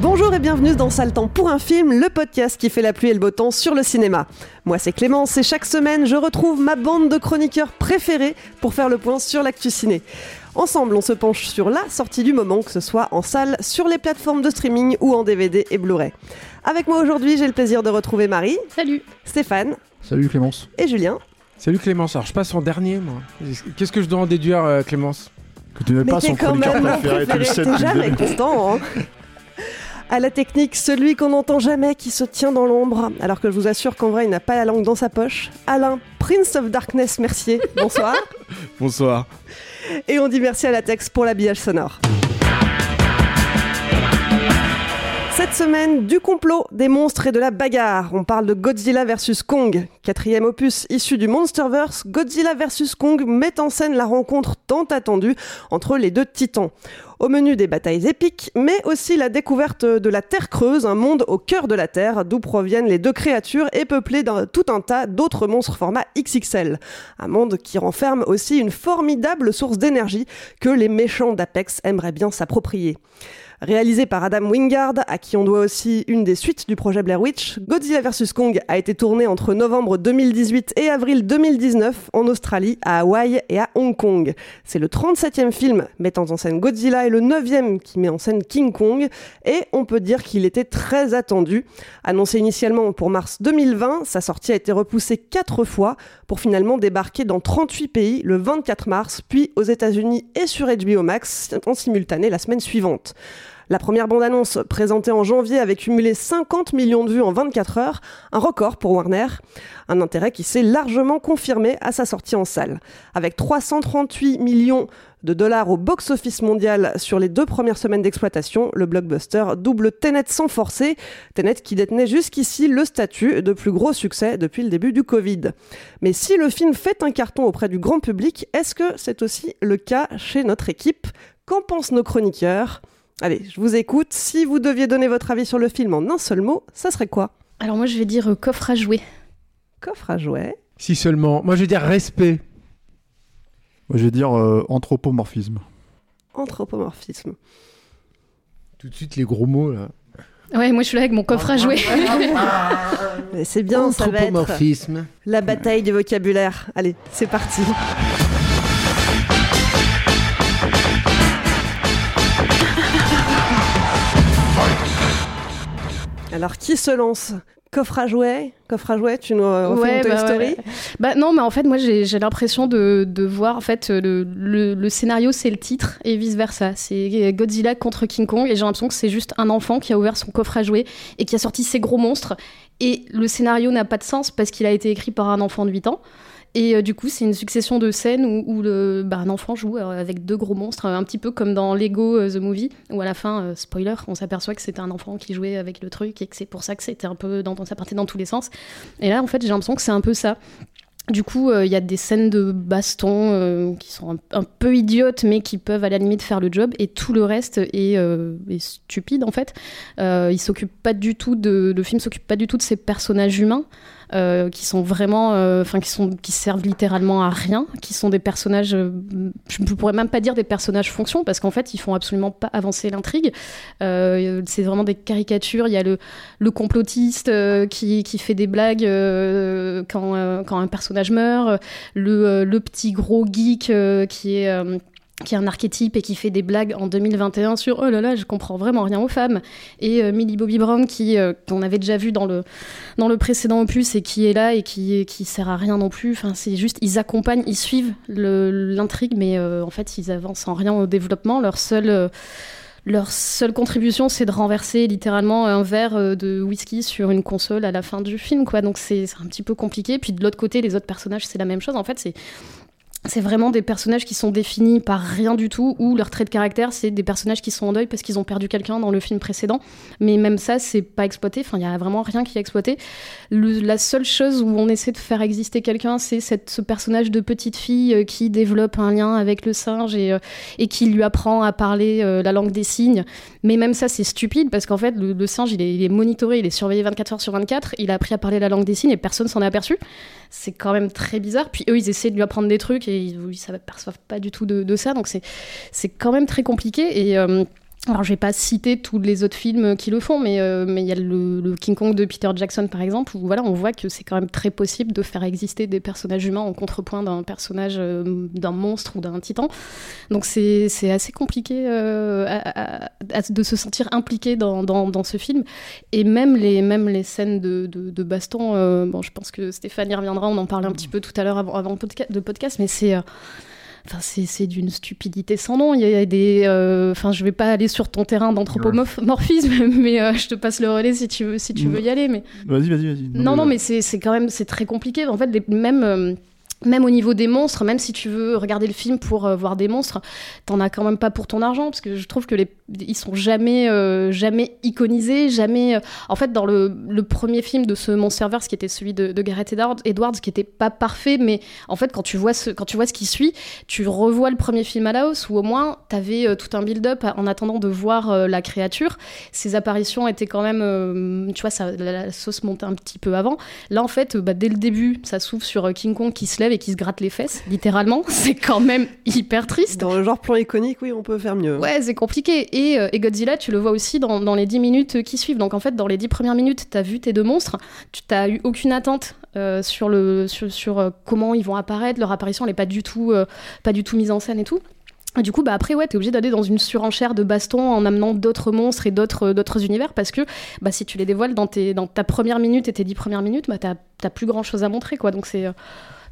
Bonjour et bienvenue dans Sale Temps pour un film, le podcast qui fait la pluie et le beau temps sur le cinéma. Moi c'est Clémence et chaque semaine je retrouve ma bande de chroniqueurs préférés pour faire le point sur l'actu ciné. Ensemble, on se penche sur la sortie du moment, que ce soit en salle, sur les plateformes de streaming ou en DVD et Blu-ray. Avec moi aujourd'hui, j'ai le plaisir de retrouver Marie. Salut. Stéphane. Salut Clémence. Et Julien. Salut Clémence. Alors je passe en dernier, moi. Qu'est-ce que je dois en déduire, euh, Clémence? Que tu n'es pas son chroniqueur préféré, tu le sais constant, hein. À la technique, celui qu'on n'entend jamais, qui se tient dans l'ombre, alors que je vous assure qu'en vrai, il n'a pas la langue dans sa poche. Alain, Prince of Darkness Mercier, bonsoir. Bonsoir. Et on dit merci à la Tex pour l'habillage sonore. Cette semaine, du complot, des monstres et de la bagarre. On parle de Godzilla vs Kong. Quatrième opus issu du Monsterverse, Godzilla vs Kong met en scène la rencontre tant attendue entre les deux titans. Au menu des batailles épiques, mais aussi la découverte de la Terre creuse, un monde au cœur de la Terre, d'où proviennent les deux créatures et peuplé d'un tout un tas d'autres monstres format XXL. Un monde qui renferme aussi une formidable source d'énergie que les méchants d'Apex aimeraient bien s'approprier. Réalisé par Adam Wingard, à qui on doit aussi une des suites du projet Blair Witch, Godzilla vs Kong a été tourné entre novembre 2018 et avril 2019 en Australie, à Hawaï et à Hong Kong. C'est le 37e film mettant en scène Godzilla et le 9e qui met en scène King Kong, et on peut dire qu'il était très attendu. Annoncé initialement pour mars 2020, sa sortie a été repoussée 4 fois pour finalement débarquer dans 38 pays le 24 mars, puis aux États-Unis et sur HBO Max en simultané la semaine suivante. La première bande-annonce, présentée en janvier, avait cumulé 50 millions de vues en 24 heures, un record pour Warner, un intérêt qui s'est largement confirmé à sa sortie en salle. Avec 338 millions de dollars au box-office mondial sur les deux premières semaines d'exploitation, le blockbuster double Tenet sans forcer, Tenet qui détenait jusqu'ici le statut de plus gros succès depuis le début du Covid. Mais si le film fait un carton auprès du grand public, est-ce que c'est aussi le cas chez notre équipe? Qu'en pensent nos chroniqueurs? Allez, je vous écoute. Si vous deviez donner votre avis sur le film en un seul mot, ça serait quoi? Alors moi, je vais dire euh, coffre à jouer. Coffre à jouer. Si seulement. Moi, je vais dire respect. Moi, je vais dire euh, anthropomorphisme. Anthropomorphisme. Tout de suite, les gros mots, là. Ouais, moi, je suis là avec mon coffre à jouer. C'est bien, ça va être Anthropomorphisme. la bataille du vocabulaire. Allez, c'est parti. Alors, qui se lance? Coffre à jouets Coffre à jouets, tu nous refais Ouais, une Toy bah, Story? ouais. Bah non, mais en fait, moi, j'ai j'ai l'impression de, de voir, en fait, le, le, le scénario, c'est le titre, et vice-versa. C'est Godzilla contre King Kong, et j'ai l'impression que c'est juste un enfant qui a ouvert son coffre à jouets et qui a sorti ses gros monstres. Et le scénario n'a pas de sens parce qu'il a été écrit par un enfant de 8 ans. Et euh, du coup, c'est une succession de scènes où, bah, un enfant joue euh, avec deux gros monstres, un petit peu comme dans Lego euh, The Movie, où à la fin, spoiler, on s'aperçoit que c'était un enfant qui jouait avec le truc et que c'est pour ça que c'était un peu ça partait dans tous les sens. Et là, en fait, j'ai l'impression que c'est un peu ça. Du coup, il y a des scènes de baston qui sont un, peu idiotes, mais qui peuvent à la limite faire le job. Et tout le reste est, stupide en fait. Il s'occupe pas du tout de, le film s'occupe pas du tout de ses personnages humains. Euh, qui sont vraiment, euh, enfin qui sont, qui servent littéralement à rien, qui sont des personnages, euh, je ne pourrais même pas dire des personnages fonction parce qu'en fait ils font absolument pas avancer l'intrigue. C'est vraiment des caricatures. Il y a le, le complotiste qui, qui fait des blagues quand, quand un personnage meurt, le, le petit gros geek qui est qui est un archétype et qui fait des blagues en 2021 sur oh là là je comprends vraiment rien aux femmes et euh, Millie Bobby Brown qui euh, qu'on avait déjà vu dans le dans le précédent opus et qui est là et qui qui sert à rien non plus enfin c'est juste ils accompagnent ils suivent l'intrigue mais euh, en fait ils avancent en rien au développement leur seul euh, leur seule contribution, c'est de renverser littéralement un verre de whisky sur une console à la fin du film, quoi. Donc c'est un petit peu compliqué. Puis de l'autre côté, les autres personnages, c'est la même chose. En fait, c'est c'est vraiment des personnages qui sont définis par rien du tout, ou leur trait de caractère, c'est des personnages qui sont en deuil parce qu'ils ont perdu quelqu'un dans le film précédent. Mais même ça, c'est pas exploité. Enfin, il y a vraiment rien qui est exploité. La seule chose où on essaie de faire exister quelqu'un, c'est ce personnage de petite fille euh, qui développe un lien avec le singe et, euh, qui lui apprend à parler euh, la langue des signes. Mais même ça, c'est stupide parce qu'en fait, le, le singe, il est, il est monitoré, il est surveillé 24 heures sur 24. Il a appris à parler la langue des signes et personne s'en est aperçu. C'est quand même très bizarre. Puis eux, ils essaient de lui apprendre des trucs et ils ne s'aperçoivent pas du tout de, ça. Donc c'est quand même très compliqué. Et. Alors, je vais pas citer tous les autres films qui le font, mais euh, il y a le, King Kong de Peter Jackson, par exemple, où voilà, on voit que c'est quand même très possible de faire exister des personnages humains en contrepoint d'un personnage, euh, d'un monstre ou d'un titan. Donc, c'est assez compliqué euh, de se sentir impliqué dans, dans, dans ce film. Et même les, même les scènes de, de, baston, euh, bon, je pense que Stéphane y reviendra, on en parlait un petit peu tout à l'heure avant, avant de podcast, mais c'est. Euh, Enfin, c'est c'est d'une stupidité sans nom. Il y a des. euh, Enfin, je vais pas aller sur ton terrain d'anthropomorphisme, mais euh, je te passe le relais si tu veux, si tu veux y aller. Mais Vas-y, vas-y, vas-y. non, non, mais c'est c'est quand même c'est très compliqué. En fait, les- même. Même au niveau des monstres, même si tu veux regarder le film pour euh, voir des monstres, t'en as quand même pas pour ton argent parce que je trouve que les ils sont jamais euh, jamais iconisés, jamais. euh, En fait, dans le, premier film de ce Monsterverse qui était celui de, de Gareth Edwards, qui était pas parfait, mais en fait quand tu vois ce quand tu vois ce qui suit, tu revois le premier film à la hausse où au moins t'avais tout un build-up en attendant de voir la créature. Ses apparitions étaient quand même, tu vois, la, sauce montait un petit peu avant. Là, en fait, bah, dès le début, ça s'ouvre sur King Kong qui se lève qui se gratte les fesses, littéralement. C'est quand même hyper triste. Dans le genre plan iconique, oui, on peut faire mieux. Ouais, c'est compliqué. Et, euh, et Godzilla, tu le vois aussi dans, dans les 10 minutes qui suivent. Donc en fait, dans les 10 premières minutes, t'as vu tes deux monstres, tu t'as eu aucune attente euh, sur, le, sur, sur, euh, comment ils vont apparaître. Leur apparition, elle est pas du tout, euh, pas du tout mise en scène et tout. Et du coup, bah après, ouais, t'es obligé d'aller dans une surenchère de baston en amenant d'autres monstres et d'autres d'autres univers parce que bah, si tu les dévoiles dans, tes, dans ta première minute et tes 10 premières minutes, bah, t'as t'as plus grand chose à montrer, quoi. Donc c'est. euh,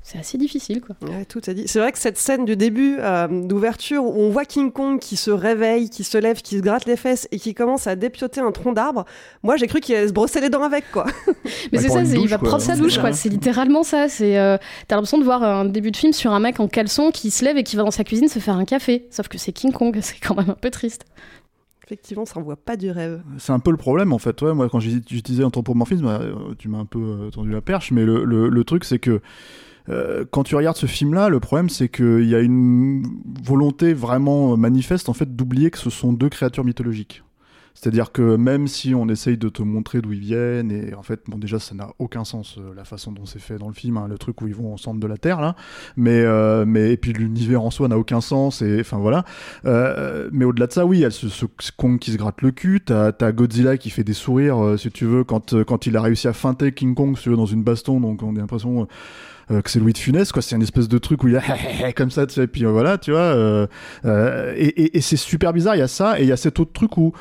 c'est assez difficile, quoi. Ouais, tout dit. C'est vrai que cette scène du début euh, d'ouverture où on voit King Kong qui se réveille, qui se lève, qui se gratte les fesses et qui commence à dépioter un tronc d'arbre, moi j'ai cru qu'il allait se brosser les dents avec quoi. Mais Ouais, c'est ça, il va quoi. prendre sa douche, quoi. C'est littéralement ça. C'est, euh, t'as l'impression de voir un début de film sur un mec en caleçon qui se lève et qui va dans sa cuisine se faire un café. Sauf que c'est King Kong, c'est quand même un peu triste. Effectivement, ça envoie pas du rêve. C'est un peu le problème en fait. Ouais, moi, quand j'utilisais anthropomorphisme, euh, tu m'as un peu tendu la perche, mais le, le- le truc c'est que euh, quand tu regardes ce film-là, le problème c'est qu'il y a une volonté vraiment manifeste en fait d'oublier que ce sont deux créatures mythologiques. C'est-à-dire que même si on essaye de te montrer d'où ils viennent, et en fait, bon, déjà, ça n'a aucun sens, euh, la façon dont c'est fait dans le film, hein, le truc où ils vont au centre de la Terre, là. Mais, euh, mais, et puis l'univers en soi n'a aucun sens, et enfin voilà. Euh, mais au-delà de ça, oui, il y a ce, ce Kong qui se gratte le cul, t'as as Godzilla qui fait des sourires, euh, si tu veux, quand, euh, quand il a réussi à feinter King Kong, si tu veux, dans une baston, donc on a l'impression euh, que c'est Louis de Funès, quoi. C'est une espèce de truc où il a comme ça, tu sais, et puis euh, voilà, tu vois. euh, euh, et et, et c'est super bizarre, il y a ça, et il y a cet autre truc où,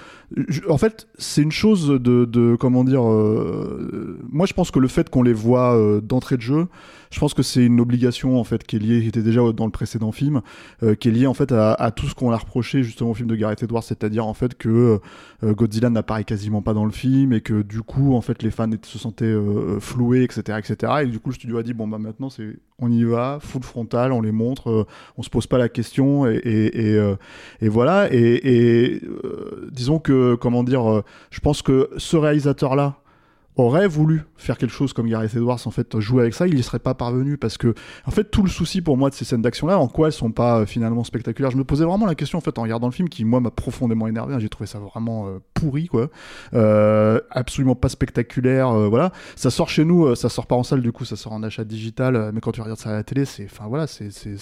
en fait, c'est une chose de, de comment dire. euh, moi, je pense que le fait qu'on les voit d'entrée de jeu, je pense que c'est une obligation en fait qui est liée, qui était déjà dans le précédent film, euh, qui est liée en fait à, tout ce qu'on a reproché justement au film de Gareth Edwards, c'est-à-dire en fait que euh, Godzilla n'apparaît quasiment pas dans le film et que du coup en fait les fans se sentaient euh, floués, etc., etc. Et du coup le studio a dit bon bah maintenant c'est on y va, full frontal, on les montre, euh, on se pose pas la question et euh, voilà et, disons que comment dire, je pense que ce réalisateur là aurait voulu faire quelque chose comme Gareth Edwards, en fait, jouer avec ça, il y serait pas parvenu parce que, en fait, tout le souci pour moi de ces scènes d'action-là, en quoi elles sont pas euh, finalement spectaculaires. Je me posais vraiment la question, en fait, en regardant le film, qui, moi, m'a profondément énervé. hein. J'ai trouvé ça vraiment euh, pourri, quoi. Euh, absolument pas spectaculaire, euh, voilà. Ça sort chez nous, euh, ça sort pas en salle, du coup, ça sort en achat digital, mais quand tu regardes ça à la télé, c'est, enfin, voilà, c'est, c'est,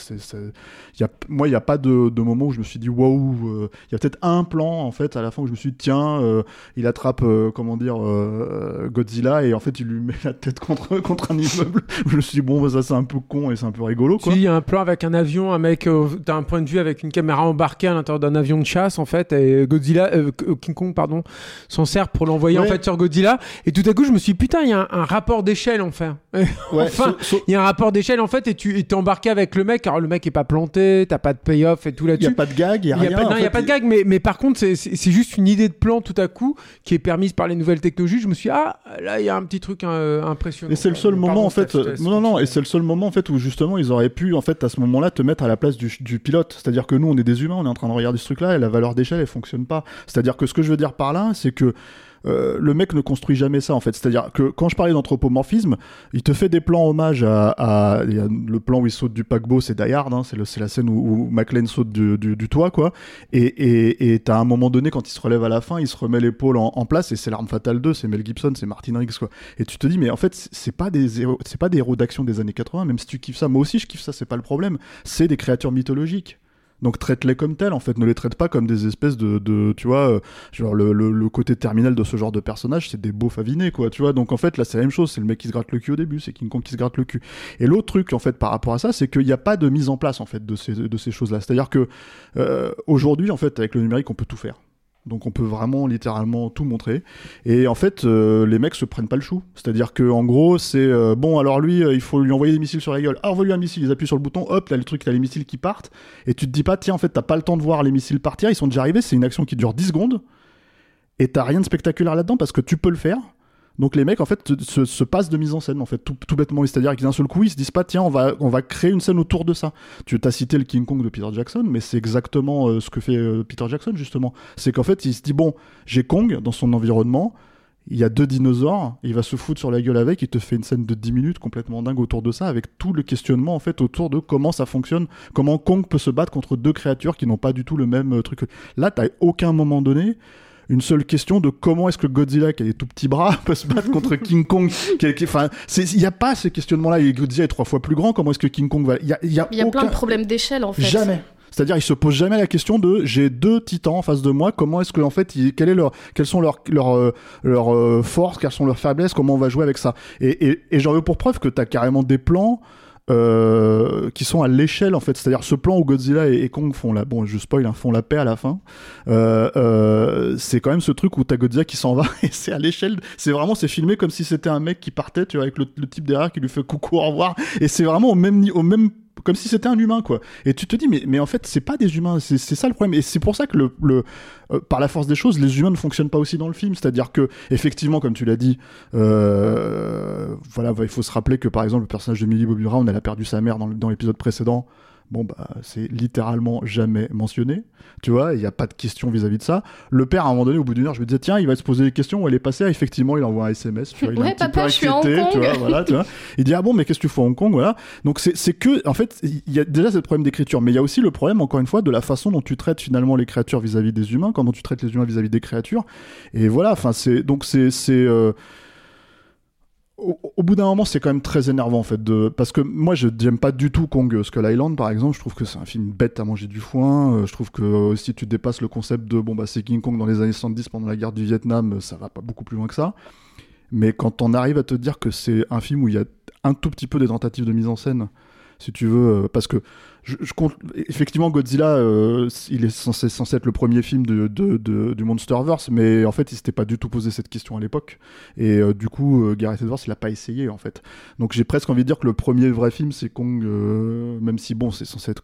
y a, moi, il y a pas de, de moment où je me suis dit, waouh, il y a peut-être un plan, en fait, à la fin où je me suis dit, tiens, il attrape, comment dire, euh, Godzilla et en fait il lui met la tête contre, contre un immeuble. je me suis dit, bon, bah, ça c'est un peu con et c'est un peu rigolo, quoi. il y a un plan avec un avion, un mec, euh, t'as un point de vue avec une caméra embarquée à l'intérieur d'un avion de chasse, en fait, et Godzilla, euh, King Kong, pardon, s'en sert pour l'envoyer en fait sur Godzilla. Et tout à coup, je me suis dit, putain, il y a un, un rapport d'échelle, enfin. Ouais, enfin, so- so- il y a un rapport d'échelle, en fait, et tu es embarqué avec le mec. Alors, le mec est pas planté, t'as pas de payoff et tout Il y là-dessus. a pas de gag, il y a Il rien. en il y a fait. pas de gag, mais, mais par contre, c'est juste une idée de plan tout à coup qui est permise par les nouvelles technologies. Je me suis dit, ah, là, il y a un petit truc euh, impressionnant. Et c'est le seul Pardon, moment en fait, laisse non non non, et c'est le seul moment en fait où justement ils auraient pu en fait à ce moment-là te mettre à la place du, du pilote. C'est-à-dire que nous on est des humains, on est en train de regarder ce truc-là et la valeur d'échelle elle fonctionne pas. C'est-à-dire que ce que je veux dire par là, c'est que euh, le mec ne construit jamais ça en fait. C'est-à-dire que quand je parlais d'anthropomorphisme, il te fait des plans hommage à, à- le plan où il saute du paquebot, c'est Die Hard, hein, c'est la scène où, où McLean saute du, du- du toit quoi. Et t'as un moment donné quand il se relève à la fin, il se remet l'épaule en, place et c'est l'arme fatale 2, c'est Mel Gibson, c'est Martin Riggs quoi. Et tu te dis mais en fait c'est pas des héros, c'est pas des héros d'action des années 80, même si tu kiffes ça, moi aussi je kiffe ça, c'est pas le problème. C'est des créatures mythologiques. Donc traite-les comme telles, en fait, ne les traite pas comme des espèces de, de tu vois, euh, genre le côté terminal de ce genre de personnage, c'est des beaux favinés, quoi, tu vois. Donc en fait, là, c'est la même chose, c'est le mec qui se gratte le cul au début, c'est King Kong qui se gratte le cul. Et l'autre truc, en fait, par rapport à ça, c'est qu'il n'y a pas de mise en place, en fait, de ces, de ces choses-là. C'est-à-dire que euh, aujourd'hui, en fait, avec le numérique, on peut tout faire. Donc on peut vraiment littéralement tout montrer. Et en fait, euh, les mecs se prennent pas le chou. C'est-à-dire que en gros, c'est euh, bon. Alors lui, euh, il faut lui envoyer des missiles sur la gueule. Ah, envoie lui un missile. Ils appuient sur le bouton. Hop, là le truc, t'as les missiles qui partent. Et tu te dis pas, tiens, en fait, t'as pas le temps de voir les missiles partir. Ils sont déjà arrivés. C'est une action qui dure 10 secondes. Et t'as rien de spectaculaire là-dedans parce que tu peux le faire. Donc les mecs en fait se, se- se passent de mise en scène en fait tout, bêtement. C'est-à-dire qu'ils d'un seul coup ils se disent pas tiens on va on va créer une scène autour de ça. Tu as cité le King Kong de Peter Jackson mais c'est exactement euh, ce que fait euh, Peter Jackson justement. C'est qu'en fait il se dit bon j'ai Kong dans son environnement il y a deux dinosaures, il va se foutre sur la gueule avec, il te fait une scène de 10 minutes complètement dingue autour de ça, avec tout le questionnement en fait autour de comment ça fonctionne, comment Kong peut se battre contre deux créatures qui n'ont pas du tout le même euh, truc. Là, t'as aucun moment donné une seule question de comment est-ce que Godzilla, qui a des tout petits bras, peut se battre contre King Kong. Enfin, il n'y a pas ces questionnements-là. Et Godzilla est trois fois plus grand. Comment est-ce que King Kong va Il y a, il y a Il y a plein de problèmes d'échelle en fait. Jamais. C'est-à-dire, ils se posent jamais la question de j'ai deux titans en face de moi. Comment est-ce que en fait, ils, quel est leur, quelles sont leurs leurs euh, leurs euh, forces, quelles sont leurs faiblesses, comment on va jouer avec ça? Et, et, et j'en veux pour preuve que t'as carrément des plans. Euh, qui sont à l'échelle en fait, c'est-à-dire ce plan où Godzilla et, Kong font la, bon je spoil, hein, font la paix à la fin. Euh, euh, c'est quand même ce truc où t'as Godzilla qui s'en va et c'est à l'échelle, c'est vraiment c'est filmé comme si c'était un mec qui partait, tu vois, avec le, type derrière qui lui fait coucou au revoir et c'est vraiment au même au même comme si c'était un humain quoi. Et tu te dis mais en fait c'est pas des humains, c'est c'est ça le problème et c'est pour ça que le, euh, par la force des choses les humains ne fonctionnent pas aussi dans le film, c'est-à-dire que effectivement comme tu l'as dit, euh, voilà il faut se rappeler que par exemple le personnage de Millie Bobby Brown elle a perdu sa mère dans l'épisode précédent. Bon, bah, c'est littéralement jamais mentionné. Tu vois, il n'y a pas de question vis-à-vis de ça. Le père, à un moment donné, au bout d'une heure, je me disais, tiens, il va se poser des questions où elle est passée. Ah, effectivement, il envoie un SMS. Tu vois, il est Ouais, un petit papa, peu à Hong inquiété, tu Kong. vois, voilà, tu vois. Il dit, ah bon, mais qu'est-ce que tu fais à Hong Kong, voilà. Donc, c'est c'est que, en fait, il y a déjà ce problème d'écriture, mais il y a aussi le problème, encore une fois, de la façon dont tu traites finalement les créatures vis-à-vis des humains, comment tu traites les humains vis-à-vis des créatures. Et voilà, enfin, c'est, donc, c'est, c'est, euh, au, bout d'un moment, c'est quand même très énervant en fait, de... parce que moi, je n'aime pas du tout Kong Skull Island, par exemple. Je trouve que c'est un film bête à manger du foin. Euh, je trouve que euh, si tu dépasses le concept de bon bah c'est King Kong dans les années 70 pendant la guerre du Vietnam, euh, ça va pas beaucoup plus loin que ça. Mais quand on arrive à te dire que c'est un film où il y a un tout petit peu des tentatives de mise en scène, si tu veux, euh, parce que je, compte effectivement Godzilla, euh, il est censé, être le premier film de, du MonsterVerse, mais en fait il s'était pas du tout posé cette question à l'époque, et euh, du coup Gareth Edwards il a pas essayé en fait. Donc j'ai presque envie de dire que le premier vrai film c'est Kong, même si bon c'est censé être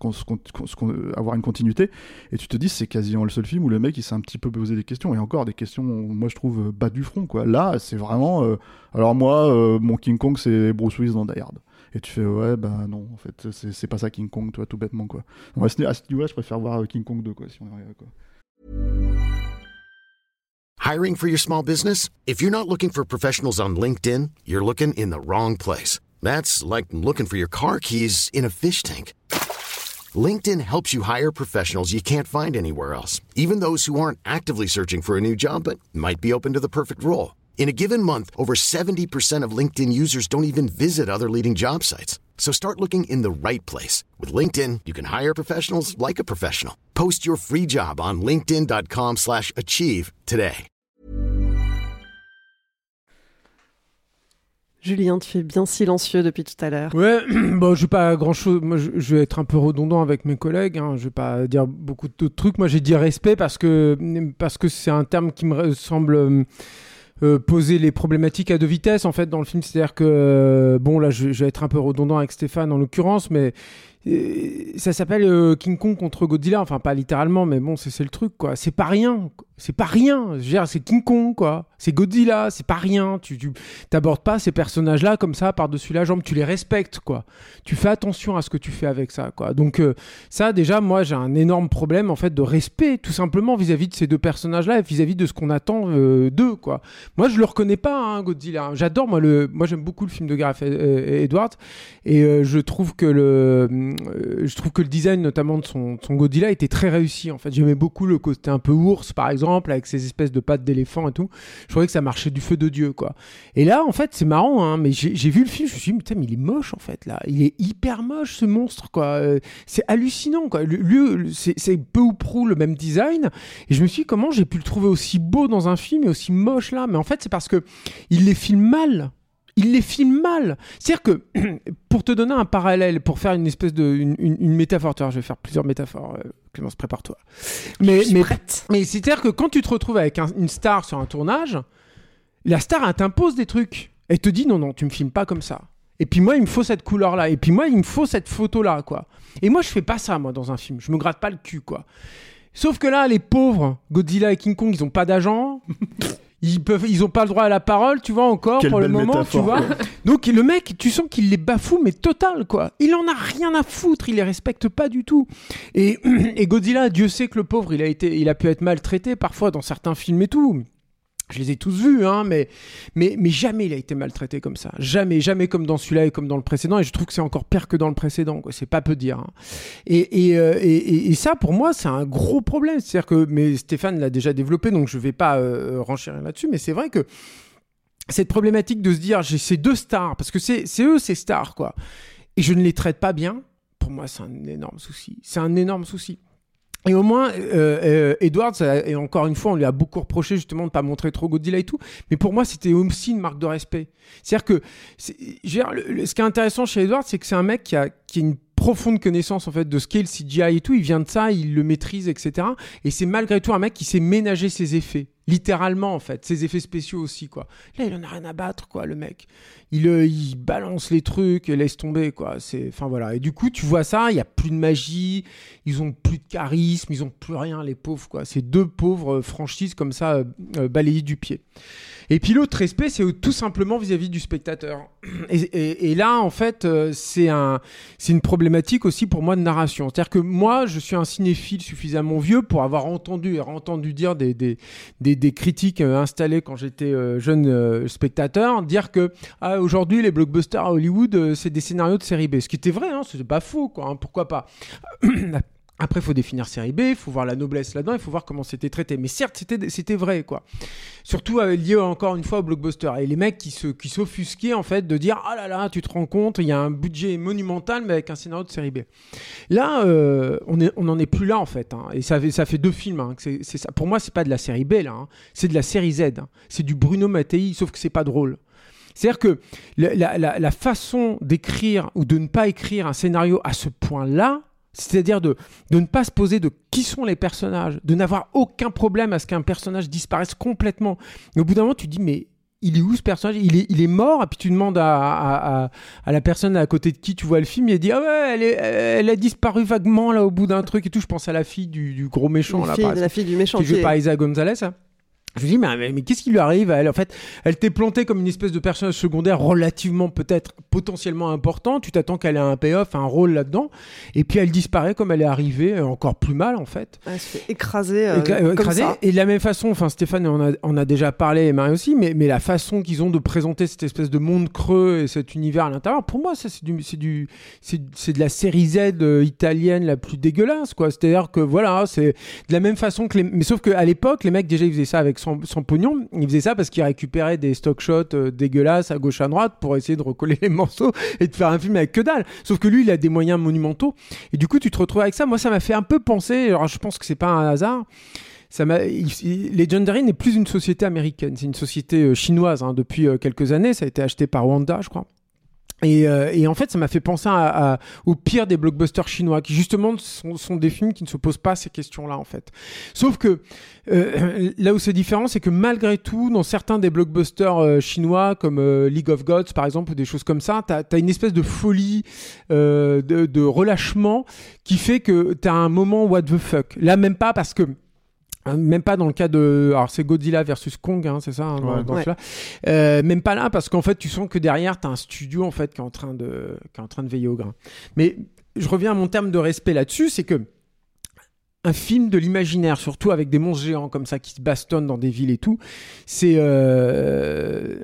avoir une continuité, et tu te dis c'est quasiment le seul film où le mec il s'est un petit peu posé des questions, et encore des questions moi je trouve bas du front quoi. Là c'est vraiment, alors moi mon King Kong c'est Bruce Willis dans Die Hard. Et tu fais ouais bah non en fait c'est pas ça King Kong toi tout bêtement quoi. À ce niveau-là je préfère voir euh, King Kong 2 quoi si on arrive quoi. Hiring for your small business? If you're not looking for professionals on LinkedIn, you're looking in the wrong place. That's like looking for your car keys in a fish tank. LinkedIn helps you hire professionals you can't find anywhere else, even those who aren't actively searching for a new job but might be open to the perfect role. In a given month, over 70% of LinkedIn users don't even visit other leading job sites. So start looking in the right place. With LinkedIn, you can hire professionals like a professional. Post your free job on linkedin.com slash achieve today. Julien, tu fais bien silencieux depuis tout à l'heure. Ouais, bon, je vais pas grand chose. Moi, je, je vais être un peu redondant avec mes collègues. Hein. Je vais pas dire beaucoup d'autres trucs. Moi, j'ai dit respect parce que parce que c'est un terme qui me semble euh, poser les problématiques à deux vitesses en fait dans le film. C'est-à-dire que euh, bon, là, je, vais être un peu redondant avec Stéphane en l'occurrence, mais euh, ça s'appelle King Kong contre Godzilla. Enfin, pas littéralement, mais bon, c'est le truc quoi. C'est pas rien. C'est pas rien. C'est King Kong quoi. C'est Godzilla. C'est pas rien. Tu t'abordes pas ces personnages-là comme ça par-dessus la jambe. Tu les respectes quoi. Tu fais attention à ce que tu fais avec ça quoi. Donc euh, ça déjà, moi, j'ai un énorme problème en fait de respect tout simplement vis-à-vis de ces deux personnages-là et vis-à-vis de ce qu'on attend euh, d'eux quoi. Moi, je le reconnais pas hein, Godzilla. J'adore moi le. Moi, j'aime beaucoup le film de Gareth euh, Edwards et je trouve que le je trouve que le design notamment de son, de son Godzilla était très réussi en fait j'aimais beaucoup le côté un peu ours par exemple avec ses espèces de pattes d'éléphant et tout je trouvais que ça marchait du feu de dieu quoi. Et là en fait c'est marrant hein, mais j'ai vu le film je me suis dit putain mais il est moche en fait là. Il est hyper moche ce monstre quoi. Euh, c'est hallucinant quoi. Lui c'est peu ou prou le même design. Et je me suis dit comment j'ai pu le trouver aussi beau dans un film et aussi moche là? Mais en fait c'est parce que il les filme mal il les filme mal. C'est-à-dire que, pour te donner un parallèle, pour faire une espèce de. une, une- une métaphore, tu vois, je vais faire plusieurs métaphores, euh, Clémence, prépare-toi. Mais, mais, mais c'est-à-dire que quand tu te retrouves avec un- une star sur un tournage, la star, elle t'impose des trucs. Elle te dit non, non, tu me filmes pas comme ça. Et puis moi, il me faut cette couleur-là. Et puis moi, il me faut cette photo-là, quoi. Et moi, je fais pas ça, moi, dans un film. Je me gratte pas le cul, quoi. Sauf que là, les pauvres, Godzilla et King Kong, ils ont pas d'agent. Ils peuvent, ils ont pas le droit à la parole, tu vois encore Quelle pour le moment, tu vois. quoi. Donc le mec, tu sens qu'il les bafoue, mais total quoi. Il en a rien à foutre, il les respecte pas du tout. Et, et Godzilla, Dieu sait que le pauvre, il a été, il a pu être maltraité parfois dans certains films et tout. Je les ai tous vus, hein, mais, mais, mais jamais il a été maltraité comme ça. Jamais, jamais comme dans celui-là et comme dans le précédent. Et je trouve que c'est encore pire que dans le précédent. C'est pas peu dire. hein. Euh, et, et- et ça, pour moi, c'est un gros problème. C'est-à-dire que, mais Stéphane l'a déjà développé, donc je vais pas euh, renchérir là-dessus. Mais c'est vrai que cette problématique de se dire j'ai ces deux stars, parce que c'est eux ces stars, quoi, et je ne les traite pas bien, pour moi, c'est un énorme souci. C'est un énorme souci. Et au moins, euh, euh, Edwards, euh, et encore une fois, on lui a beaucoup reproché justement de ne pas montrer trop Godzilla et tout, mais pour moi, c'était aussi une marque de respect. C'est-à-dire que, dire, ce qui est intéressant chez Edwards, c'est que c'est un mec qui a, qui a une profonde connaissance en fait de ce qu'est le CGI et tout, il vient de ça, il le maîtrise, etc. Et c'est malgré tout un mec qui sait ménager ses effets, littéralement en fait, ses effets spéciaux aussi quoi. Là, il en a rien à battre quoi, le mec. Il, euh, il balance les trucs, et laisse tomber quoi. C'est, enfin voilà. Et du coup, tu vois ça, il y a plus de magie, ils ont plus de charisme, ils ont plus rien les pauvres quoi. C'est deux pauvres euh, franchises comme ça euh, balayées du pied. Et puis l'autre respect, c'est tout simplement vis-à-vis du spectateur. Et, là, en fait, c'est un, c'est une problématique aussi pour moi de narration. C'est-à-dire que moi, je suis un cinéphile suffisamment vieux pour avoir entendu et entendu dire des, des, des critiques euh, installées quand j'étais euh, jeune euh, spectateur, dire que ah, aujourd'hui, les blockbusters à Hollywood, c'est des scénarios de série B. Ce qui était vrai, hein, c'est pas faux, quoi. hein, pourquoi pas Après, il faut définir série B, il faut voir la noblesse là-dedans, il faut voir comment c'était traité. Mais certes, c'était, vrai, quoi. Surtout euh, lié encore une fois au blockbuster. Et les mecs qui, se, qui s'offusquaient, en fait, de dire Ah là là, tu te rends compte, il y a un budget monumental, mais avec un scénario de série B. Là, euh, on est- on n'en est plus là, en fait. hein. Et ça fait, deux films. hein. Pour moi, c'est pas de la série B, là. hein. C'est de la série Z. hein. C'est du Bruno Mattei, sauf que c'est pas drôle. C'est-à-dire que la- la- la façon d'écrire ou de ne pas écrire un scénario à ce point-là, c'est-à-dire de, de ne pas se poser de qui sont les personnages, de n'avoir aucun problème à ce qu'un personnage disparaisse complètement. Mais au bout d'un moment, tu te dis, mais il est où ce personnage? Il est, il est mort? Et puis tu demandes à, à, à- à la personne à côté de qui tu vois le film, et elle dit, ah ouais, elle, est, elle a disparu vaguement là au bout d'un truc et tout. Je pense à la fille du, du gros méchant. La là, fille- la du méchant Qui est jouée par Isa Gonzalez. hein. Je me dis, mais, mais, qu'est-ce qui lui arrive à elle? En fait, elle t'est plantée comme une espèce de personnage secondaire relativement, peut-être, potentiellement important. Tu t'attends qu'elle ait un payoff, un rôle là-dedans. Et puis elle disparaît comme elle est arrivée, euh, encore plus mal, en fait. Elle se fait écraser. euh, euh, comme écrasée. ça. Et de la même façon, enfin Stéphane on a, on a déjà parlé, et Marie aussi, mais, mais la façon qu'ils ont de présenter cette espèce de monde creux et cet univers à l'intérieur, pour moi, ça c'est du, c'est du, c'est, c'est de la série Z euh, italienne la plus dégueulasse, quoi. C'est-à-dire que voilà, c'est de la même façon que les, mais sauf qu'à l'époque, les mecs déjà ils faisaient ça avec son, son pognon, ils faisaient ça parce qu'ils récupéraient des stock shots euh, dégueulasses à gauche à droite pour essayer de recoller les morceaux et de faire un film avec que dalle. Sauf que lui, il a des moyens monumentaux. Et du coup, tu te retrouves avec ça. Moi, ça m'a fait un peu penser. Alors, je pense que c'est pas un hasard. Ça il- il- Legendary n'est plus une société américaine, c'est une société euh, chinoise hein, depuis euh, quelques années. Ça a été acheté par Wanda, je crois. Et, euh, et en fait, ça m'a fait penser à, à- au pire des blockbusters chinois, qui justement sont, sont des films qui ne se posent pas ces questions-là, en fait. Sauf que euh, là où c'est différent, c'est que malgré tout, dans certains des blockbusters euh, chinois, comme euh, League of Gods, par exemple, ou des choses comme ça, t'as as une espèce de folie, euh, de, de relâchement, qui fait que t'as un moment what the fuck. Là, même pas parce que Même pas dans le cas de. Alors, c'est Godzilla versus Kong, hein, c'est ça, hein, dans, Ouais. dans Ouais. celui-là. Euh, même pas là, parce qu'en fait, tu sens que derrière, tu as un studio en fait, qui, est en train de, qui est en train de veiller au grain. Mais je reviens à mon terme de respect là-dessus, c'est que un film de l'imaginaire, surtout avec des monstres géants comme ça qui se bastonnent dans des villes et tout, c'est euh,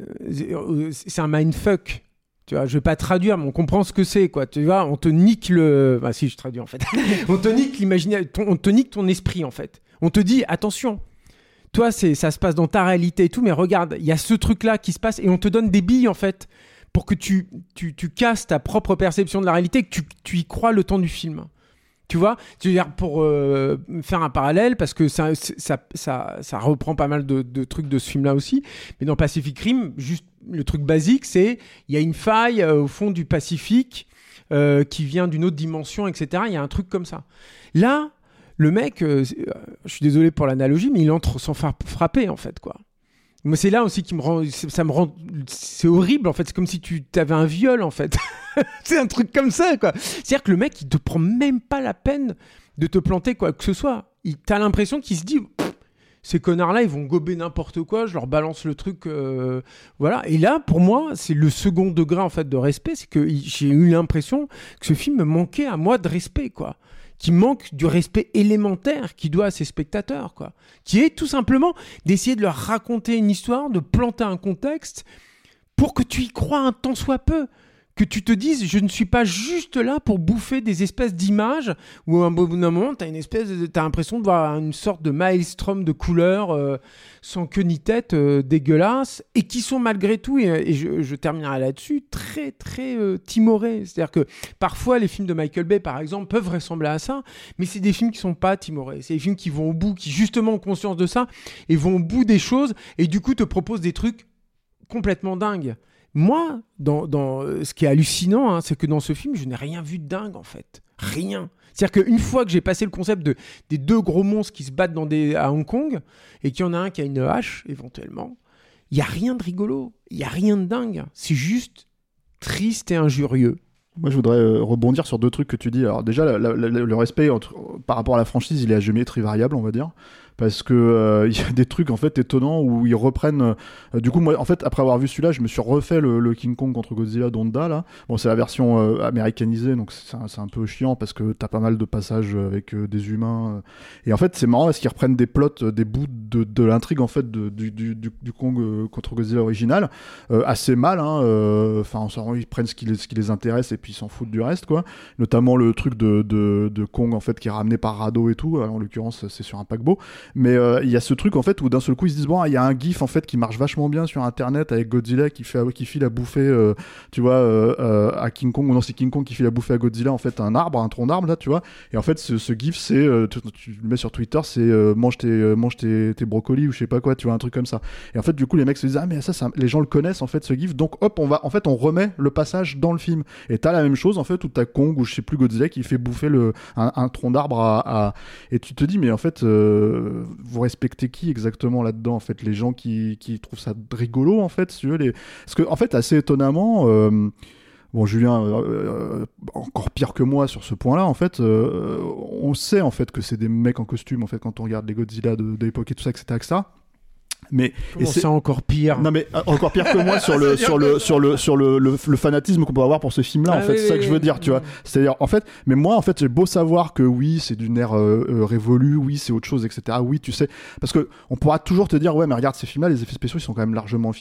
c'est un mindfuck. Tu vois, je vais pas traduire, mais on comprend ce que c'est, quoi. Tu vois, on te nique le. Bah, si, je traduis en fait. on te nique l'imaginaire, ton- on te nique ton esprit en fait. On te dit, attention, toi, c'est, ça se passe dans ta réalité et tout, mais regarde, il y a ce truc-là qui se passe et on te donne des billes en fait pour que tu, tu, tu casses ta propre perception de la réalité que tu, tu y crois le temps du film. Tu vois, tu veux dire pour euh, faire un parallèle parce que ça, ça, ça, ça reprend pas mal de, de trucs de ce film-là aussi. Mais dans Pacific Rim, juste le truc basique, c'est il y a une faille euh, au fond du Pacifique euh, qui vient d'une autre dimension, etc. Il y a un truc comme ça. Là, le mec, euh, euh, je suis désolé pour l'analogie, mais il entre sans faire frapper en fait, quoi. Moi, c'est là aussi qui me rend, ça me rend, c'est horrible en fait. C'est comme si tu avais un viol en fait. c'est un truc comme ça, quoi. C'est-à-dire que le mec, il te prend même pas la peine de te planter quoi que ce soit. Il, t'as l'impression qu'il se dit, ces connards-là, ils vont gober n'importe quoi. Je leur balance le truc, euh, voilà. Et là, pour moi, c'est le second degré en fait de respect, c'est que j'ai eu l'impression que ce film manquait à moi de respect, quoi qui manque du respect élémentaire qu'il doit à ses spectateurs, quoi. Qui est tout simplement d'essayer de leur raconter une histoire, de planter un contexte pour que tu y crois un tant soit peu. Que tu te dises, je ne suis pas juste là pour bouffer des espèces d'images où à un moment, tu as une espèce l'impression de voir une sorte de maelstrom de couleurs euh, sans queue ni tête, euh, dégueulasses, et qui sont malgré tout, et, je, terminerai là-dessus, très très euh, timorés. C'est-à-dire que parfois les films de Michael Bay, par exemple, peuvent ressembler à ça, mais c'est des films qui sont pas timorés. C'est des films qui vont au bout, qui justement ont conscience de ça, et vont au bout des choses, et du coup te proposent des trucs complètement dingues. Moi, dans, ce qui est hallucinant, hein, c'est que dans ce film, je n'ai rien vu de dingue en fait. Rien. C'est-à-dire qu'une fois que j'ai passé le concept de, des deux gros monstres qui se battent dans à Hong Kong, et qu'il y en a un qui a une hache, éventuellement, il n'y a rien de rigolo. Il n'y a rien de dingue. C'est juste triste et injurieux. Moi, je voudrais euh, rebondir sur deux trucs que tu dis. Alors, déjà, le respect par rapport à la franchise, il est à géométrie variable, on va dire. Parce que euh, il y a des trucs en fait étonnants où ils reprennent. euh, du coup, moi, en fait, après avoir vu celui-là, je me suis refait le, King Kong contre Godzilla d'Onda là. Bon, c'est la version euh, américanisée, donc c'est un, peu chiant parce que t'as pas mal de passages avec des humains. Et en fait, c'est marrant parce qu'ils reprennent des plots, des bouts de, l'intrigue en fait du, du, Kong contre Godzilla original, assez mal. Hein, Enfin, en s'en- ils prennent ce qui les, intéresse et puis ils s'en foutent du reste, quoi. Notamment le truc de, Kong en fait qui est ramené par radeau et tout. En l'occurrence, c'est sur un paquebot. Mais euh, il y a ce truc en fait où d'un seul coup ils se disent bon, ah, il y a un gif en fait qui marche vachement bien sur internet avec Godzilla qui fait qui file à bouffer, euh, tu vois, euh, à King Kong ou non c'est King Kong qui file à bouffer à Godzilla en fait un arbre, un tronc d'arbre là, tu vois. Et en fait ce, ce gif c'est, tu, tu le mets sur Twitter, c'est mange tes mange tes, tes brocolis ou je sais pas quoi, tu vois un truc comme ça. Et en fait du coup les mecs se disent ah mais ça, ça les gens le connaissent en fait ce gif, donc hop on va en fait on remet le passage dans le film. Et t'as la même chose en fait où t'as Kong ou je sais plus Godzilla qui fait bouffer le un, tronc d'arbre à, et tu te dis mais en fait vous respectez qui exactement là-dedans en fait? Les gens qui, qui trouvent ça rigolo en fait si veux, les parce que en fait assez étonnamment euh, Bon, Julien, euh, euh, encore pire que moi sur ce point-là, en fait, on sait en fait que c'est des mecs en costume, en fait, quand on regarde les Godzilla de, de l'époque et tout ça, etc., etc. Mais ça encore pire Non mais euh, encore pire que moi sur le sur le sur le sur le, le, le fanatisme qu'on peut avoir pour ce film-là. Ah en fait, oui, c'est ça que je veux dire, tu vois. C'est-à-dire, en fait, mais moi, en fait, j'ai beau savoir que oui, c'est d'une ère euh, euh, révolue, oui, c'est autre chose, etc. Oui, tu sais, parce que on pourra toujours te dire, ouais, mais regarde ces films-là, les effets spéciaux, ils sont quand même largement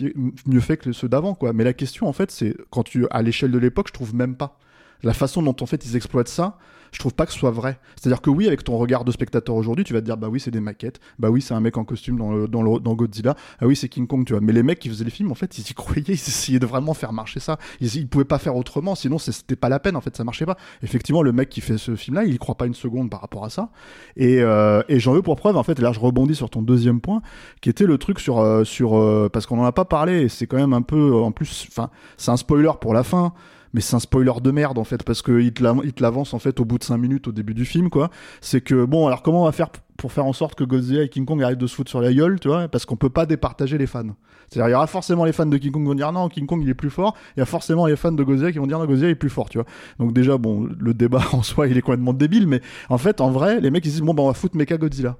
mieux faits que ceux d'avant, quoi. Mais la question, en fait, c'est quand tu à l'échelle de l'époque, je trouve même pas la façon dont en fait ils exploitent ça. Je trouve pas que ce soit vrai. C'est-à-dire que oui, avec ton regard de spectateur aujourd'hui, tu vas te dire bah oui, c'est des maquettes, bah oui, c'est un mec en costume dans, le, dans, le- dans Godzilla, ah oui, c'est King Kong, tu vois. Mais les mecs qui faisaient les films, en fait, ils y croyaient, ils essayaient de vraiment faire marcher ça. Ils, ils pouvaient pas faire autrement, sinon c'était pas la peine, en fait, ça marchait pas. Effectivement, le mec qui fait ce film-là, il y croit pas une seconde par rapport à ça. Et, euh, et j'en veux pour preuve, en fait, et là je rebondis sur ton deuxième point, qui était le truc sur, euh, sur euh, parce qu'on en a pas parlé, c'est quand même un peu, euh, en plus, enfin, c'est un spoiler pour la fin mais c'est un spoiler de merde en fait parce que il te l'avance en fait au bout de 5 minutes au début du film quoi. C'est que bon alors comment on va faire pour faire en sorte que Godzilla et King Kong arrêtent de se foutre sur la gueule tu vois parce qu'on peut pas départager les fans. C'est-à-dire il y aura forcément les fans de King Kong qui vont dire non King Kong il est plus fort. Il y a forcément les fans de Godzilla qui vont dire non Godzilla il est plus fort tu vois. Donc déjà bon le débat en soi il est complètement débile mais en fait en vrai les mecs ils disent bon bah on va foutre Mecha Godzilla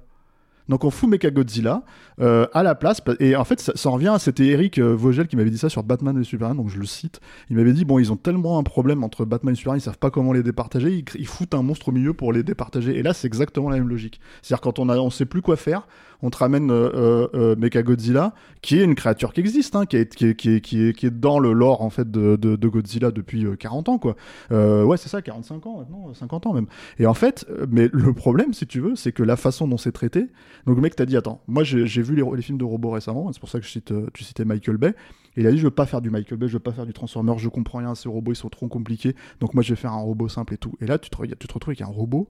donc on fout Mechagodzilla euh, à la place et en fait ça, en revient c'était Eric euh, Vogel qui m'avait dit ça sur Batman et Superman donc je le cite. Il m'avait dit bon ils ont tellement un problème entre Batman et Superman ils savent pas comment les départager ils, ils foutent un monstre au milieu pour les départager et là c'est exactement la même logique. C'est à dire quand on a on sait plus quoi faire on te ramène euh, euh, euh, Mechagodzilla qui est une créature qui existe hein, qui, est, dans le lore en fait de, Godzilla depuis euh, 40 ans quoi euh, ouais c'est ça 45 ans maintenant 50 ans même et en fait euh, mais le problème si tu veux c'est que la façon dont c'est traité donc le mec t'a dit attends, moi j'ai vu les, films de robots récemment, c'est pour ça que euh, tu citais Michael Bay. Et il a dit je veux pas faire du Michael Bay, je veux pas faire du Transformer, je comprends rien, ces robots ils sont trop compliqués, donc moi je vais faire un robot simple et tout. Et là tu te, tu te retrouves avec un robot,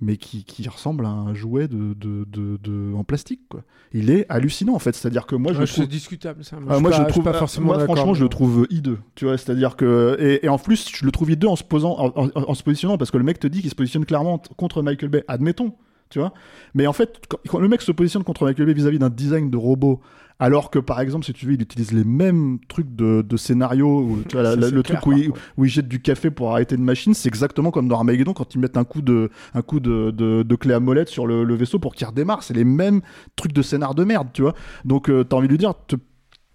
mais qui, qui ressemble à un jouet de, de, de, de- en plastique quoi. Il est hallucinant en fait, c'est-à-dire que moi je Ouais, trouve discutable ça. ah, moi, suis je pas- trouve pas ah, forcément moi, franchement, je le trouve hideux. Tu vois, c'est-à-dire que et, et en plus, je le trouve hideux en se posant, en, en- en se positionnant parce que le mec te dit qu'il se positionne clairement contre Michael Bay. Admettons, tu vois. Mais en fait, quand, quand le mec se positionne contre Michael Bay vis-à-vis d'un design de robot. Alors que par exemple, si tu veux, il utilise les mêmes trucs de, de scénario, où, tu vois, la- la- le clair, truc où il, où il jette du café pour arrêter une machine, c'est exactement comme dans Armageddon quand ils mettent un coup de, un coup de, de, de clé à molette sur le, le vaisseau pour qu'il redémarre. C'est les mêmes trucs de scénar de merde, tu vois. Donc euh, t'as envie de lui dire, te,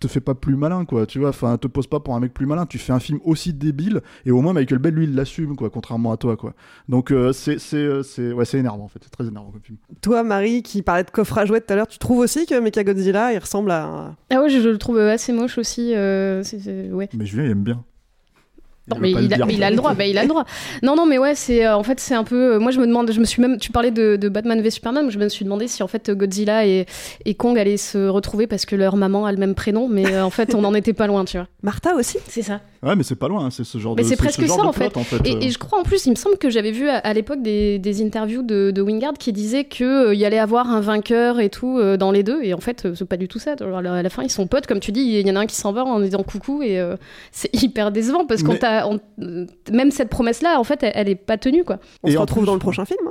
te fais pas plus malin, quoi, tu vois. Enfin, te pose pas pour un mec plus malin. Tu fais un film aussi débile et au moins Michael Bay, lui, il l'assume, quoi, contrairement à toi, quoi. Donc euh, c'est, c'est, euh, c'est, ouais, c'est énervant en fait. C'est très énervant comme film. Toi, Marie, qui parlait de coffre à jouets tout à l'heure, tu trouves aussi que Mechagodzilla, il ressemble à un... Ah ouais, je, je le trouve assez moche aussi. euh, ouais. Mais Julien, il aime bien. Non, mais il, a, dire. mais il a le droit, bah, il a le droit. Non, non, mais ouais, c'est euh, en fait c'est un peu. euh, moi, je me demande, je me suis même. Tu parlais de, de Batman v Superman, je me suis demandé si en fait Godzilla et, et Kong allaient se retrouver parce que leur maman a le même prénom, mais euh, en fait on n'en était pas loin, tu vois. Martha aussi? C'est ça. Ouais, mais c'est pas loin. hein, C'est ce genre Mais de. c'est ce presque genre ça en fait. plot, en fait. Et, et je crois en plus, il me semble que j'avais vu à, à l'époque des, des interviews de, de Wingard qui disaient qu'il y allait avoir un vainqueur et tout euh, dans les deux. Et en fait, euh, c'est pas du tout ça. Alors, à la fin, ils sont potes, comme tu dis. Il y en a un qui s'en va en disant coucou et euh, c'est hyper décevant parce qu'on Mais- t'a. On- Même cette promesse-là, en fait, elle, elle est pas tenue quoi. On Et se retrouve plus- dans le prochain film.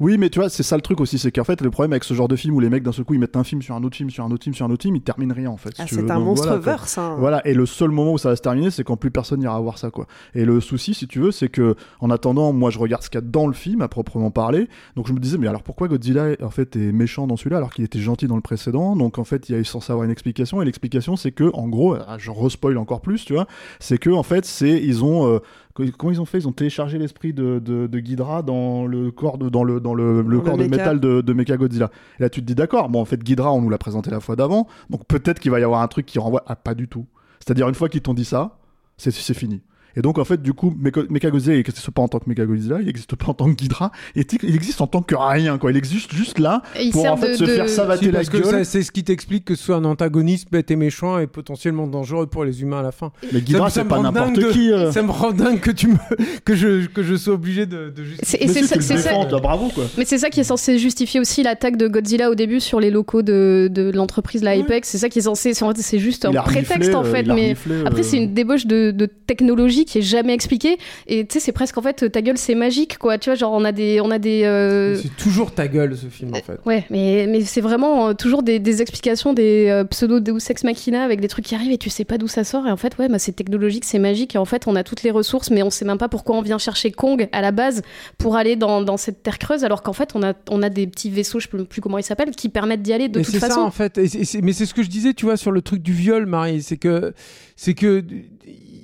Oui, mais tu vois, c'est ça le truc aussi, c'est qu'en fait, le problème avec ce genre de film où les mecs d'un seul coup ils mettent un film sur un autre film, sur un autre film, sur un autre film, ils terminent rien en fait. si Ah, c'est un Donc, monstre voilà, verse. hein. Voilà, et le seul moment où ça va se terminer, c'est quand plus personne n'ira voir ça, quoi. Et le souci, si tu veux, c'est que, en attendant, moi, je regarde ce qu'il y a dans le film, à proprement parler. Donc, je me disais, mais alors pourquoi Godzilla, en fait, est méchant dans celui-là, alors qu'il était gentil dans le précédent? Donc, en fait, il y a eu censé avoir une explication, et l'explication, c'est que, en gros, ah, je respoil encore plus, tu vois, c'est que, en fait, c'est, ils ont, euh, comment ils ont fait? Ils ont téléchargé l'esprit de, de, de Ghidra dans le corps de, dans le, dans le, le corps de métal de, de Mechagodzilla. Et là, tu te dis, d'accord, bon, en fait, Ghidra, on nous l'a présenté la fois d'avant, donc peut-être qu'il va y avoir un truc qui renvoie à pas du tout. C'est-à-dire, une fois qu'ils t'ont dit ça, c'est fini. Et donc, en fait, du coup, Mecha- Mechagodzilla, il n'existe pas en tant que Mechagodzilla, il n'existe pas en tant que Ghidra, il existe en tant que rien, quoi. Il existe juste là Et pour en fait de- se de- faire savater Si, la parce que gueule. c'est ce qui t'explique que ce soit un antagoniste bête et méchant et potentiellement dangereux pour les humains à la fin. Mais Ghidra, c'est pas n'importe qui. euh. Ça me rend dingue que tu me que je que je sois obligé de, de justifier. C'est- et ça- ça- toi, bravo, quoi. Mais c'est ça qui est censé justifier aussi l'attaque de Godzilla au début sur les locaux de, de l'entreprise la Apex. C'est ça qui est censé. C'est en fait, c'est juste un prétexte en euh, fait. mais après, euh, c'est une débauche de technologie qui est jamais expliquée. Et tu sais, c'est presque en fait ta gueule, c'est magique, quoi. Tu vois, genre on a des, on a des. euh, C'est toujours ta gueule ce film en fait. Ouais, mais, mais c'est vraiment euh, toujours des, des explications, des euh, pseudo Deus Ex Machina avec des trucs qui arrivent et tu sais pas d'où ça sort. Et en fait, ouais, bah, c'est technologique, c'est magique. Et en fait, on a toutes les ressources, mais on sait même pas pourquoi on vient chercher Kong à la base pour aller dans, dans cette terre creuse, alors qu'en fait, on a, on a des petits vaisseaux, je sais plus comment ils s'appellent, qui permettent d'y aller de Mais toute c'est ça façon. en fait. Et mais c'est ce que je disais, tu vois, sur le truc du viol, Marie. C'est que, c'est que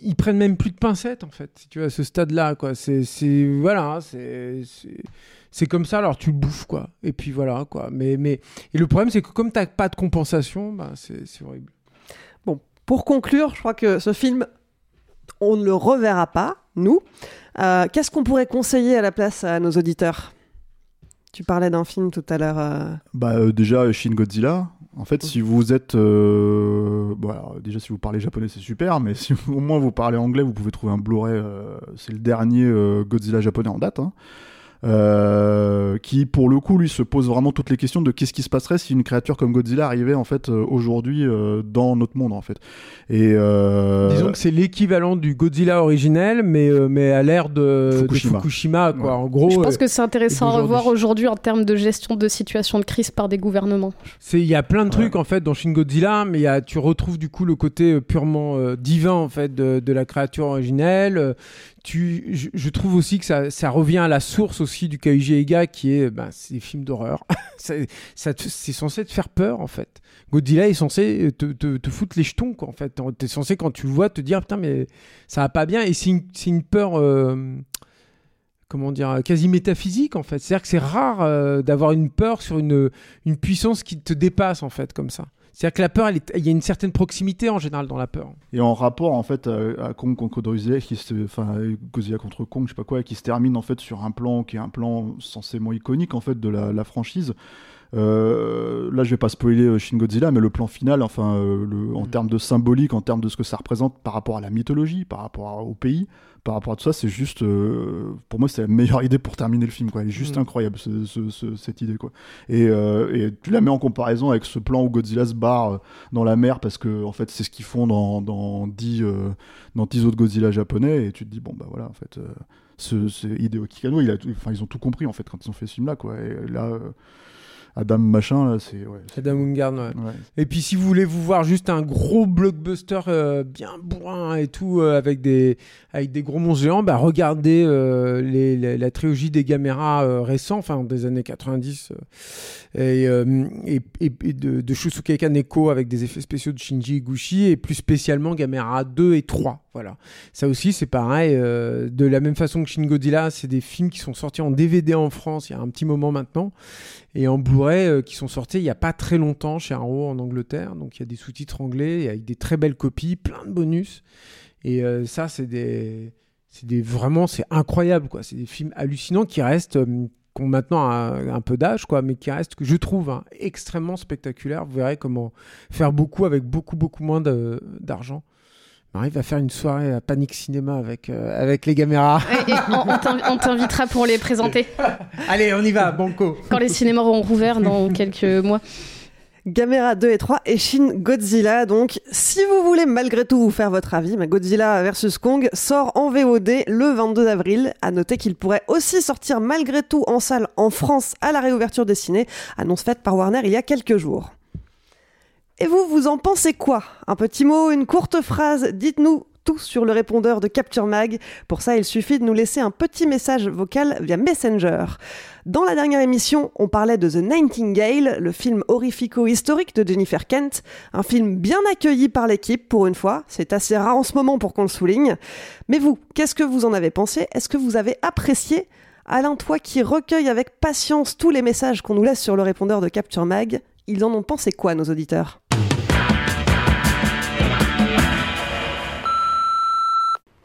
ils prennent même plus de pincettes en fait. Tu vois, à ce stade-là, quoi. C'est, c'est, voilà, c'est, c'est, c'est comme ça. Alors tu le bouffes, quoi. Et puis voilà, quoi. Mais, mais, et le problème, c'est que comme t'as pas de compensation, bah, c'est, c'est horrible. Bon, pour conclure, je crois que ce film, on ne le reverra pas, nous. Euh, Qu'est-ce qu'on pourrait conseiller à la place à nos auditeurs? Tu parlais d'un film tout à l'heure. euh, Bah euh, déjà Shin Godzilla. En fait, si vous êtes, euh, bon, alors, déjà si vous parlez japonais, c'est super, mais si au moins vous parlez anglais, vous pouvez trouver un Blu-ray. euh, c'est le dernier euh, Godzilla japonais en date, hein, euh, qui pour le coup lui se pose vraiment toutes les questions de qu'est-ce qui se passerait si une créature comme Godzilla arrivait en fait euh, aujourd'hui euh, dans notre monde en fait. Et euh, Disons que c'est l'équivalent du Godzilla originel, mais, euh, mais à l'ère de de Fukushima. Quoi. Ouais. En gros, Je pense que c'est intéressant à revoir aujourd'hui en termes de gestion de situation de crise par des gouvernements. C'est il y a plein de trucs en fait dans Shin Godzilla, mais il y a, tu retrouves du coup le côté purement euh, divin en fait de, de la créature originelle. Je, trouve aussi que ça, revient à la source aussi du Kaiji Eiga qui est, ben, des films d'horreur. C'est censé te faire peur en fait. Godzilla est censé te, foutre les jetons quoi en fait. T'es censé quand tu le vois te dire putain mais ça va pas bien et c'est une, c'est une peur. euh, comment dire, quasi métaphysique en fait. C'est-à-dire que c'est rare euh, d'avoir une peur sur une, une puissance qui te dépasse en fait comme ça. C'est-à-dire que la peur, elle est- il y a une certaine proximité en général dans la peur. Et en rapport en fait à, Kong contre Godzilla, qui se, enfin Godzilla contre Kong, je sais pas quoi, qui se termine en fait sur un plan qui est un plan censément iconique en fait de la, la franchise. Euh, là, je vais pas spoiler euh, Shin Godzilla, mais le plan final, enfin, euh, le, en termes de symbolique, en termes de ce que ça représente par rapport à la mythologie, par rapport au pays, par rapport à tout ça, c'est juste, euh, pour moi, c'est la meilleure idée pour terminer le film. Quoi. Elle est juste Mm. incroyable ce- ce- ce- cette idée, quoi. Et, euh, et tu la mets en comparaison avec ce plan où Godzilla se barre euh, dans la mer parce que en fait, c'est ce qu'ils font dans dans 10 euh, dans 10 autres Godzilla japonais, et tu te dis bon bah voilà, en fait. ce, Hideo Kikano, il a tout- ils ont tout compris en fait quand ils ont fait ce film-là, quoi. Et là, Adam machin, là, c'est ouais, Adam Wingard, ouais. Ouais. Et puis si vous voulez vous voir juste un gros blockbuster euh, bien bourrin et tout euh, avec des avec des gros monstres géants, bah regardez euh, les, les- la trilogie des Gamera récents, enfin des années 90 euh, et, et, et- et de, de Shusuke Kaneko avec des effets spéciaux de Shinji Iguchi et plus spécialement Gamera 2 et 3. Voilà. Ça aussi c'est pareil. de la même façon que Shin Godzilla, c'est des films qui sont sortis en DVD en France il y a un petit moment maintenant et en Blu-ray euh, qui sont sortis il n'y a pas très longtemps chez Arrow en Angleterre. Donc il y a des sous-titres anglais avec des très belles copies, plein de bonus. Et euh, ça, c'est des, c'est des vraiment, c'est incroyable quoi. C'est des films hallucinants qui restent, euh, qui ont maintenant un, peu d'âge quoi, mais qui restent que je trouve hein, extrêmement spectaculaires. Vous verrez comment faire beaucoup avec beaucoup beaucoup moins d'argent. Arrive à faire une soirée à Panic Cinéma avec, euh, avec les caméras. Et, et on on t'invi- on t'invitera pour les présenter Allez, on y va, banco. quand les cinémas auront rouvert dans quelques mois. Gamera 2 et 3 et Shin Godzilla. Donc, si vous voulez malgré tout vous faire votre avis, bah, Godzilla vs Kong sort en VOD le 22 avril. À noter qu'il pourrait aussi sortir malgré tout en salle en France à la réouverture des ciné, annonce faite par Warner il y a quelques jours. Et vous, vous en pensez quoi? Un petit mot, une courte phrase, dites-nous tout sur le répondeur de Capture Mag. Pour ça, il suffit de nous laisser un petit message vocal via Messenger. Dans la dernière émission, on parlait de The Nightingale, le film horrifico-historique de Jennifer Kent, un film bien accueilli par l'équipe pour une fois, c'est assez rare en ce moment pour qu'on le souligne. Mais vous, qu'est-ce que vous en avez pensé? Est-ce que vous avez apprécié? Alain, toi qui recueille avec patience tous les messages qu'on nous laisse sur le répondeur de Capture Mag, ils en ont pensé quoi nos auditeurs?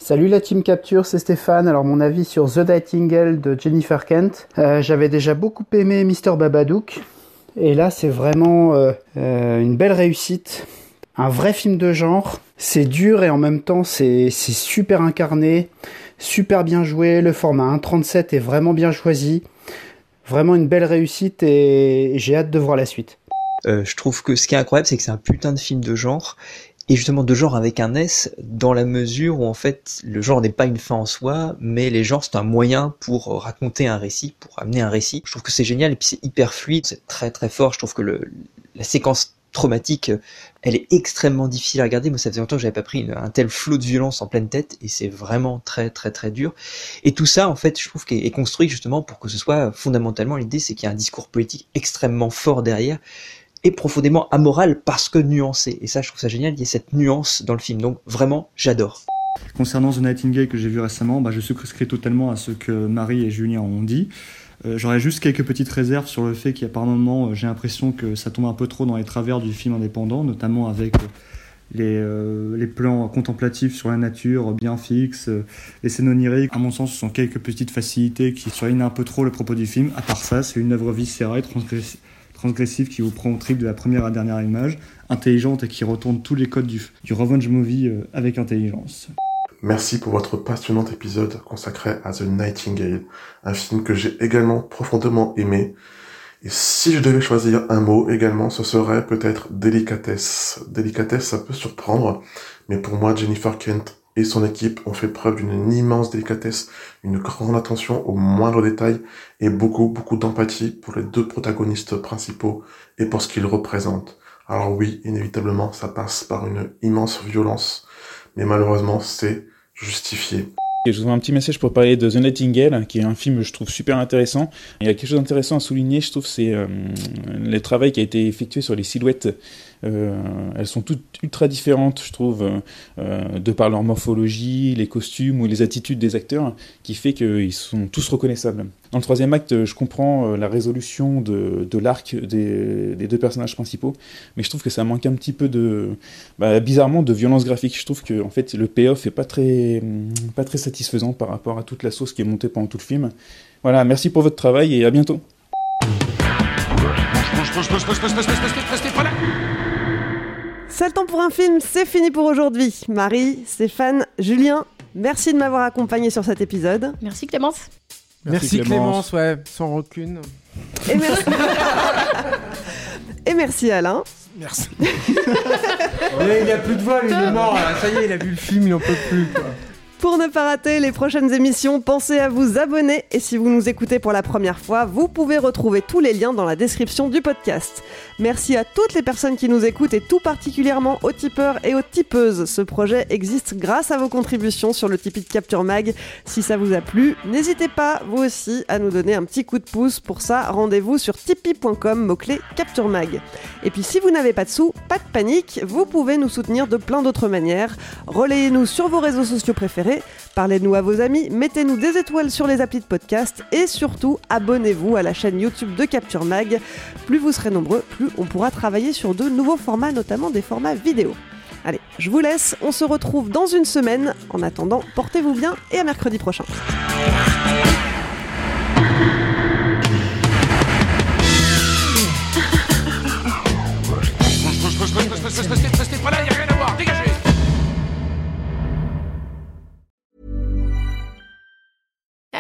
Salut la team Capture, c'est Stéphane. Alors mon avis sur The Nightingale de Jennifer Kent. Euh, J'avais déjà beaucoup aimé Mr Babadook. Et là c'est vraiment euh, euh, une belle réussite. Un vrai film de genre. C'est dur et en même temps c'est super incarné. Super bien joué. Le format 1.37 est vraiment bien choisi. Vraiment une belle réussite et j'ai hâte de voir la suite. Je trouve que ce qui est incroyable, c'est que c'est un putain de film de genre et justement de genre avec un S dans la mesure où en fait le genre n'est pas une fin en soi, mais les genres c'est un moyen pour raconter un récit, pour amener un récit. Je trouve que c'est génial et puis c'est hyper fluide, c'est très très fort. Je trouve que le, la séquence traumatique, elle est extrêmement difficile à regarder. Moi, ça faisait longtemps que j'avais pas pris un tel flot de violence en pleine tête, et c'est vraiment très très très dur. Et tout ça, en fait, je trouve qu'est est construit justement pour que ce soit fondamentalement l'idée, c'est qu'il y a un discours politique extrêmement fort derrière et profondément amoral parce que nuancé. Et ça, je trouve ça génial. Il y a cette nuance dans le film. Donc vraiment, j'adore. Concernant The Nightingale que j'ai vu récemment, bah, je souscris totalement à ce que Marie et Julien ont dit. Euh, J'aurais juste quelques petites réserves sur le fait qu'il y a par moments, euh, j'ai l'impression que ça tombe un peu trop dans les travers du film indépendant, notamment avec euh, les, plans contemplatifs sur la nature bien fixes, les scènes oniriques. À mon sens, ce sont quelques petites facilités qui surlignent un peu trop le propos du film. À part ça, c'est une œuvre viscérale, transgressive transgressive qui vous prend au trip de la première à la dernière image, intelligente et qui retourne tous les codes du, revenge movie euh, avec intelligence. Merci pour votre passionnant épisode consacré à The Nightingale, un film que j'ai également profondément aimé. Et si je devais choisir un mot également, ce serait peut-être délicatesse. Délicatesse, ça peut surprendre, mais pour moi, Jennifer Kent et son équipe ont fait preuve d'une immense délicatesse, une grande attention aux moindres détails et beaucoup, beaucoup d'empathie pour les deux protagonistes principaux et pour ce qu'ils représentent. Alors oui, inévitablement, ça passe par une immense violence, mais malheureusement, c'est justifié. Et je vous un petit message pour parler de The Nightingale, qui est un film que je trouve super intéressant. Il y a quelque chose d'intéressant à souligner, je trouve, c'est euh, le travail qui a été effectué sur les silhouettes elles sont toutes ultra différentes, je trouve, euh, de par leur morphologie, les costumes ou les attitudes des acteurs, qui fait qu'ils sont tous reconnaissables. Dans le troisième acte, je comprends euh, la résolution de, l'arc des, deux personnages principaux, mais je trouve que ça manque un petit peu de, bah, bizarrement, de violence graphique. Je trouve que en fait, le payoff est pas très, pas très satisfaisant par rapport à toute la sauce qui est montée pendant tout le film. Voilà, merci pour votre travail et à bientôt. C'est le temps pour un film, c'est fini pour aujourd'hui. Marie, Stéphane, Julien, merci de m'avoir accompagné sur cet épisode. Merci Clémence. Merci, Clémence. ouais, sans rancune. Et merci. Et merci Alain. Merci. il a plus de voix, lui, il est mort. là. Ça y est, il a vu le film, il en peut plus. Quoi. Pour ne pas rater les prochaines émissions, pensez à vous abonner et si vous nous écoutez pour la première fois, vous pouvez retrouver tous les liens dans la description du podcast. Merci à toutes les personnes qui nous écoutent et tout particulièrement aux tipeurs et aux tipeuses. Ce projet existe grâce à vos contributions sur le Tipeee de Capture Mag. Si ça vous a plu, n'hésitez pas vous aussi à nous donner un petit coup de pouce. Pour ça, rendez-vous sur tipeee.com, mot-clé Capture Mag. Et puis si vous n'avez pas de sous, pas de panique, vous pouvez nous soutenir de plein d'autres manières. Relayez-nous sur vos réseaux sociaux préférés, parlez-nous à vos amis, mettez-nous des étoiles sur les applis de podcast et surtout abonnez-vous à la chaîne YouTube de Capture Mag. Plus vous serez nombreux, plus on pourra travailler sur de nouveaux formats, notamment des formats vidéo. Allez, je vous laisse, on se retrouve dans une semaine. En attendant, portez-vous bien et à mercredi prochain.